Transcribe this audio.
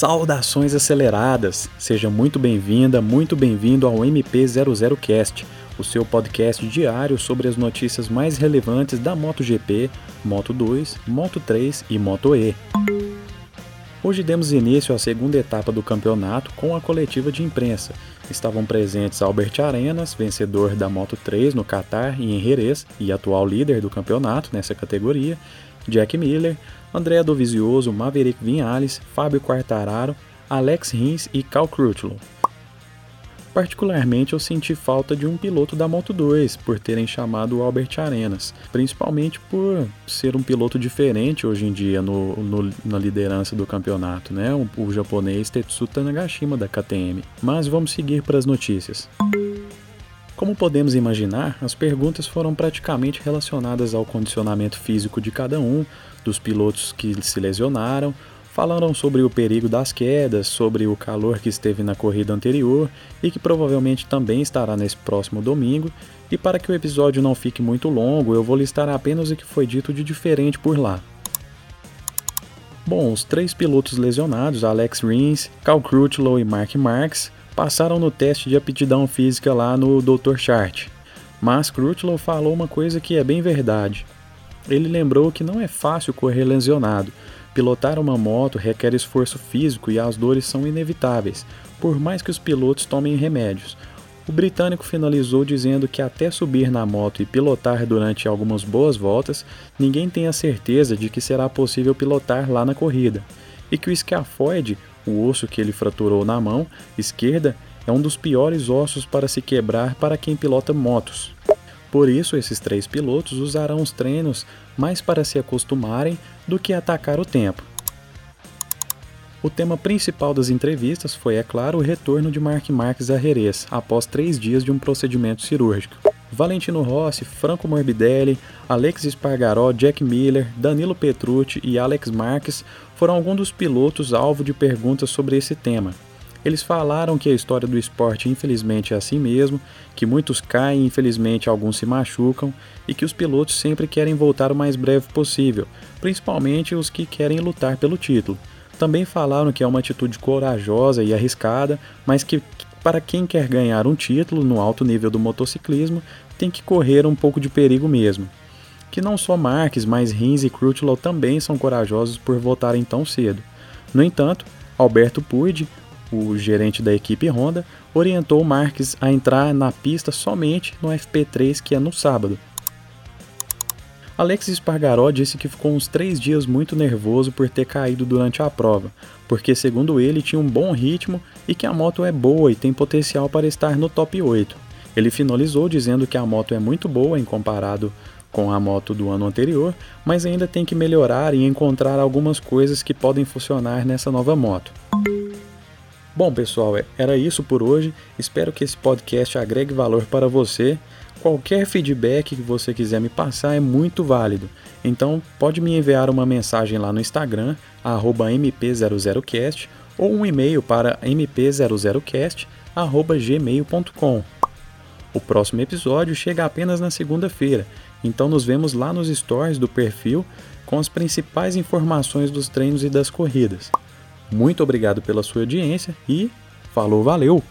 Saudações aceleradas! Seja muito bem-vinda, muito bem-vindo ao MP00Cast, o seu podcast diário sobre as notícias mais relevantes da MotoGP, Moto 2, Moto 3 e Moto E. Hoje demos início à segunda etapa do campeonato com a coletiva de imprensa. Estavam presentes Albert Arenas, vencedor da Moto 3 no Qatar e em Jerez e atual líder do campeonato nessa categoria, Jack Miller, André Dovizioso, Maverick Vinhales, Fábio Quartararo, Alex Rins e Cal Crutchlow. Particularmente eu senti falta de um piloto da Moto 2 por terem chamado o Albert Arenas, principalmente por ser um piloto diferente hoje em dia no, no, na liderança do campeonato, né? O, o japonês Tetsuta Nagashima da KTM. Mas vamos seguir para as notícias. Como podemos imaginar, as perguntas foram praticamente relacionadas ao condicionamento físico de cada um, dos pilotos que se lesionaram, falaram sobre o perigo das quedas, sobre o calor que esteve na corrida anterior e que provavelmente também estará nesse próximo domingo. E para que o episódio não fique muito longo, eu vou listar apenas o que foi dito de diferente por lá. Bom, os três pilotos lesionados, Alex Rins, Cal Crutchlow e Mark Marx, passaram no teste de aptidão física lá no Dr. Chart. Mas Crutchlow falou uma coisa que é bem verdade. Ele lembrou que não é fácil correr lesionado. Pilotar uma moto requer esforço físico e as dores são inevitáveis, por mais que os pilotos tomem remédios. O britânico finalizou dizendo que até subir na moto e pilotar durante algumas boas voltas, ninguém tem a certeza de que será possível pilotar lá na corrida, e que o escafoide o osso que ele fraturou na mão esquerda é um dos piores ossos para se quebrar para quem pilota motos. Por isso, esses três pilotos usarão os treinos mais para se acostumarem do que atacar o tempo. O tema principal das entrevistas foi, é claro, o retorno de Mark Marques a Jerez após três dias de um procedimento cirúrgico. Valentino Rossi, Franco Morbidelli, Alex Espargaró, Jack Miller, Danilo Petrucci e Alex Marques foram alguns dos pilotos alvo de perguntas sobre esse tema. Eles falaram que a história do esporte infelizmente é assim mesmo, que muitos caem infelizmente alguns se machucam e que os pilotos sempre querem voltar o mais breve possível, principalmente os que querem lutar pelo título. Também falaram que é uma atitude corajosa e arriscada, mas que para quem quer ganhar um título no alto nível do motociclismo, tem que correr um pouco de perigo mesmo. Que não só Marques, mas Rins e Crutchlow também são corajosos por voltarem tão cedo. No entanto, Alberto Puig, o gerente da equipe Honda, orientou Marques a entrar na pista somente no FP3, que é no sábado, Alex Espargaró disse que ficou uns três dias muito nervoso por ter caído durante a prova, porque, segundo ele, tinha um bom ritmo e que a moto é boa e tem potencial para estar no top 8. Ele finalizou dizendo que a moto é muito boa em comparado com a moto do ano anterior, mas ainda tem que melhorar e encontrar algumas coisas que podem funcionar nessa nova moto. Bom, pessoal, é, era isso por hoje. Espero que esse podcast agregue valor para você. Qualquer feedback que você quiser me passar é muito válido. Então pode me enviar uma mensagem lá no Instagram, mp00cast, ou um e-mail para mp00cast.gmail.com. O próximo episódio chega apenas na segunda-feira, então nos vemos lá nos stories do perfil com as principais informações dos treinos e das corridas. Muito obrigado pela sua audiência e falou, valeu!